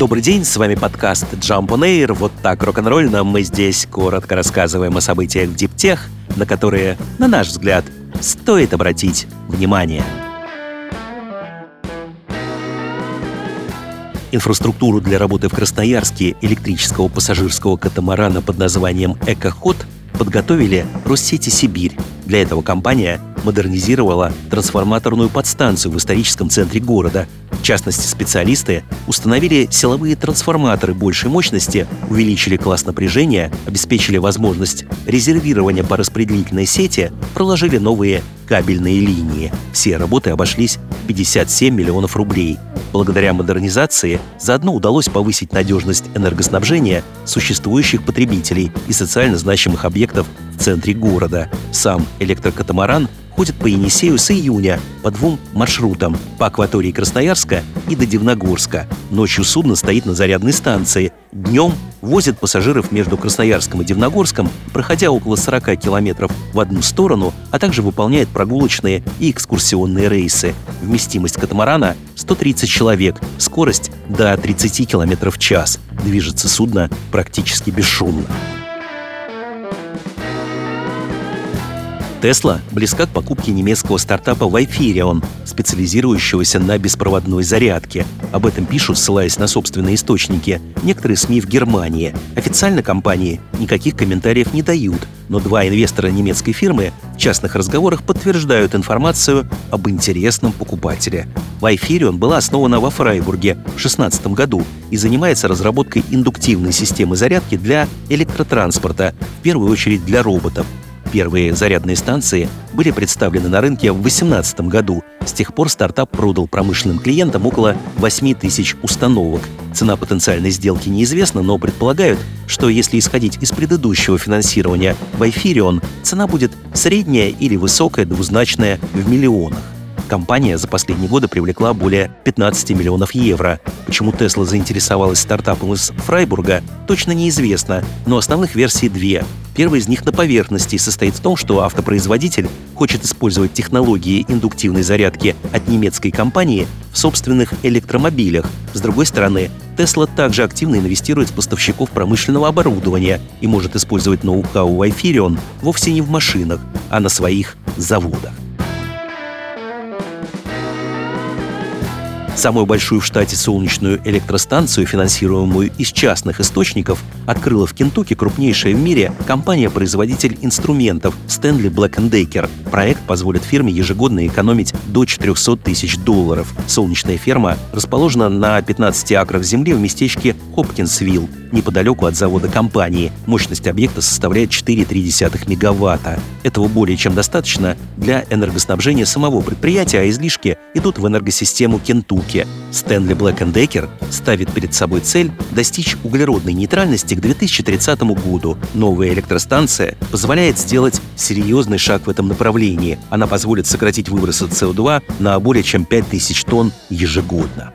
Добрый день, с вами подкаст Jump on Air. Вот так рок-н-ролльно мы здесь коротко рассказываем о событиях в диптех, на которые, на наш взгляд, стоит обратить внимание. Инфраструктуру для работы в Красноярске электрического пассажирского катамарана под названием «Экоход» подготовили Россети Сибирь. Для этого компания модернизировала трансформаторную подстанцию в историческом центре города. В частности, специалисты установили силовые трансформаторы большей мощности, увеличили класс напряжения, обеспечили возможность резервирования по распределительной сети, проложили новые кабельные линии. Все работы обошлись 57 миллионов рублей. Благодаря модернизации заодно удалось повысить надежность энергоснабжения существующих потребителей и социально значимых объектов в центре города. Сам электрокатамаран ходит по Енисею с июня по двум маршрутам – по акватории Красноярска и до Дивногорска. Ночью судно стоит на зарядной станции. Днем возит пассажиров между Красноярском и Дивногорском, проходя около 40 километров в одну сторону, а также выполняет прогулочные и экскурсионные рейсы. Вместимость катамарана 130 человек, скорость до 30 км в час. Движется судно практически бесшумно. Тесла близка к покупке немецкого стартапа Вайфирион, специализирующегося на беспроводной зарядке. Об этом пишут, ссылаясь на собственные источники, некоторые СМИ в Германии. Официально компании никаких комментариев не дают, но два инвестора немецкой фирмы в частных разговорах подтверждают информацию об интересном покупателе. Вайфирион была основана во Фрайбурге в 2016 году и занимается разработкой индуктивной системы зарядки для электротранспорта, в первую очередь для роботов. Первые зарядные станции были представлены на рынке в 2018 году. С тех пор стартап продал промышленным клиентам около 8 тысяч установок. Цена потенциальной сделки неизвестна, но предполагают, что если исходить из предыдущего финансирования в Айфирион, цена будет средняя или высокая, двузначная в миллионах. Компания за последние годы привлекла более 15 миллионов евро. Почему Тесла заинтересовалась стартапом из Фрайбурга, точно неизвестно, но основных версий две. Первая из них на поверхности состоит в том, что автопроизводитель хочет использовать технологии индуктивной зарядки от немецкой компании в собственных электромобилях. С другой стороны, Tesla также активно инвестирует в поставщиков промышленного оборудования и может использовать ноу-хау Wi-Fi вовсе не в машинах, а на своих заводах. Самую большую в штате солнечную электростанцию, финансируемую из частных источников, открыла в Кентукки крупнейшая в мире компания-производитель инструментов Stanley Black Decker. Проект позволит фирме ежегодно экономить до 400 тысяч долларов. Солнечная ферма расположена на 15 акрах земли в местечке Хопкинсвилл, неподалеку от завода компании. Мощность объекта составляет 4,3 мегаватта. Этого более чем достаточно для энергоснабжения самого предприятия, а излишки идут в энергосистему Кентукки. Стэнли Блэк Декер ставит перед собой цель достичь углеродной нейтральности к 2030 году. Новая электростанция позволяет сделать серьезный шаг в этом направлении. Она позволит сократить выбросы СО2 на более чем 5000 тонн ежегодно.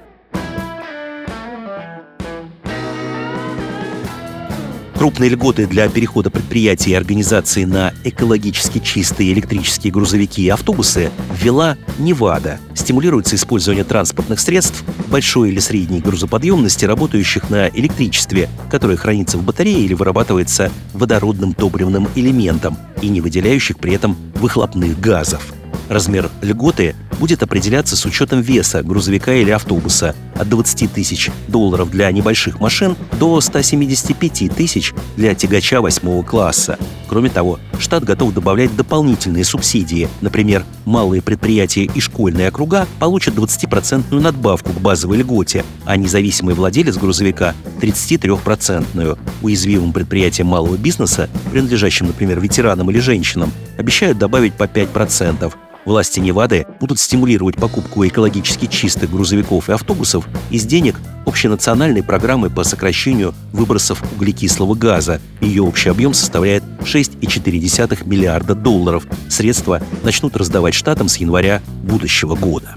Крупные льготы для перехода предприятий и организаций на экологически чистые электрические грузовики и автобусы ввела Невада. Стимулируется использование транспортных средств большой или средней грузоподъемности, работающих на электричестве, которое хранится в батарее или вырабатывается водородным топливным элементом и не выделяющих при этом выхлопных газов. Размер льготы будет определяться с учетом веса грузовика или автобуса от 20 тысяч долларов для небольших машин до 175 тысяч для тягача восьмого класса. Кроме того, штат готов добавлять дополнительные субсидии. Например, малые предприятия и школьные округа получат 20% надбавку к базовой льготе, а независимый владелец грузовика – 33%. Уязвимым предприятиям малого бизнеса, принадлежащим, например, ветеранам или женщинам, обещают добавить по 5%. Власти Невады будут стимулировать покупку экологически чистых грузовиков и автобусов из денег общенациональной программы по сокращению выбросов углекислого газа. Ее общий объем составляет 6,4 миллиарда долларов. Средства начнут раздавать штатам с января будущего года.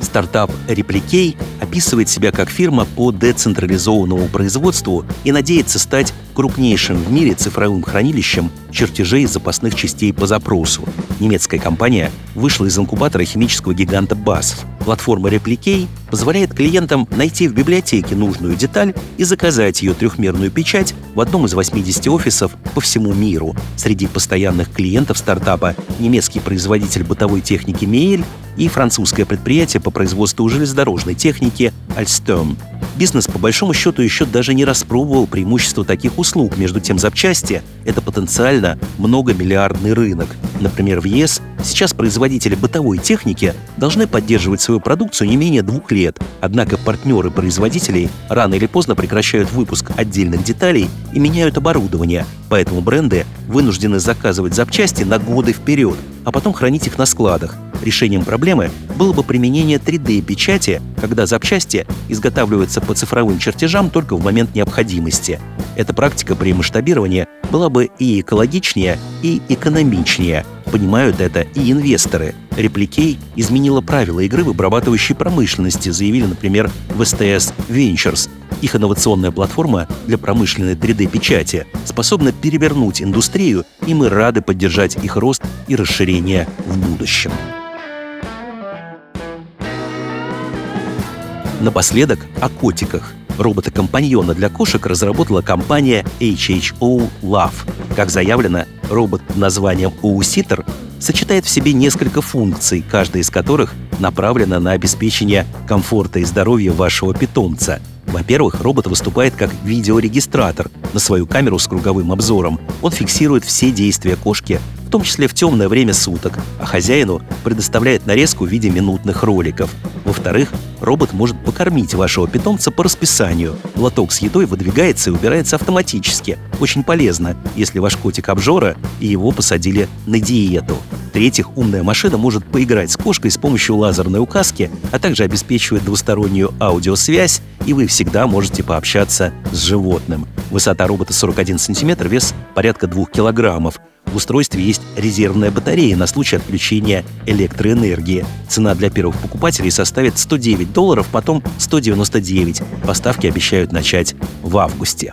Стартап Replicate описывает себя как фирма по децентрализованному производству и надеется стать крупнейшим в мире цифровым хранилищем чертежей запасных частей по запросу. Немецкая компания вышла из инкубатора химического гиганта BASF. Платформа Replicate позволяет клиентам найти в библиотеке нужную деталь и заказать ее трехмерную печать в одном из 80 офисов по всему миру. Среди постоянных клиентов стартапа немецкий производитель бытовой техники Miele и французское предприятие по производству железнодорожной техники Alstom. Бизнес, по большому счету, еще даже не распробовал преимущество таких услуг. Между тем, запчасти — это потенциально многомиллиардный рынок. Например, в ЕС сейчас производители бытовой техники должны поддерживать свою продукцию не менее двух лет. Однако партнеры производителей рано или поздно прекращают выпуск отдельных деталей и меняют оборудование. Поэтому бренды вынуждены заказывать запчасти на годы вперед, а потом хранить их на складах. Решением проблемы было бы применение 3D-печати, когда запчасти изготавливаются по цифровым чертежам только в момент необходимости. Эта практика при масштабировании была бы и экологичнее, и экономичнее. Понимают это и инвесторы. Репликей изменила правила игры в обрабатывающей промышленности, заявили, например, в STS Ventures. Их инновационная платформа для промышленной 3D-печати способна перевернуть индустрию, и мы рады поддержать их рост и расширение в будущем. Напоследок о котиках. Робота-компаньона для кошек разработала компания HHO Love. Как заявлено, робот под названием OU-Sitter сочетает в себе несколько функций, каждая из которых направлена на обеспечение комфорта и здоровья вашего питомца. Во-первых, робот выступает как видеорегистратор на свою камеру с круговым обзором. Он фиксирует все действия кошки в том числе в темное время суток, а хозяину предоставляет нарезку в виде минутных роликов. Во-вторых, робот может покормить вашего питомца по расписанию. Лоток с едой выдвигается и убирается автоматически. Очень полезно, если ваш котик обжора и его посадили на диету. В-третьих, умная машина может поиграть с кошкой с помощью лазерной указки, а также обеспечивает двустороннюю аудиосвязь, и вы всегда можете пообщаться с животным. Высота робота 41 см, вес порядка 2 килограммов. В устройстве есть резервная батарея на случай отключения электроэнергии. Цена для первых покупателей составит 109 долларов, потом 199. Поставки обещают начать в августе.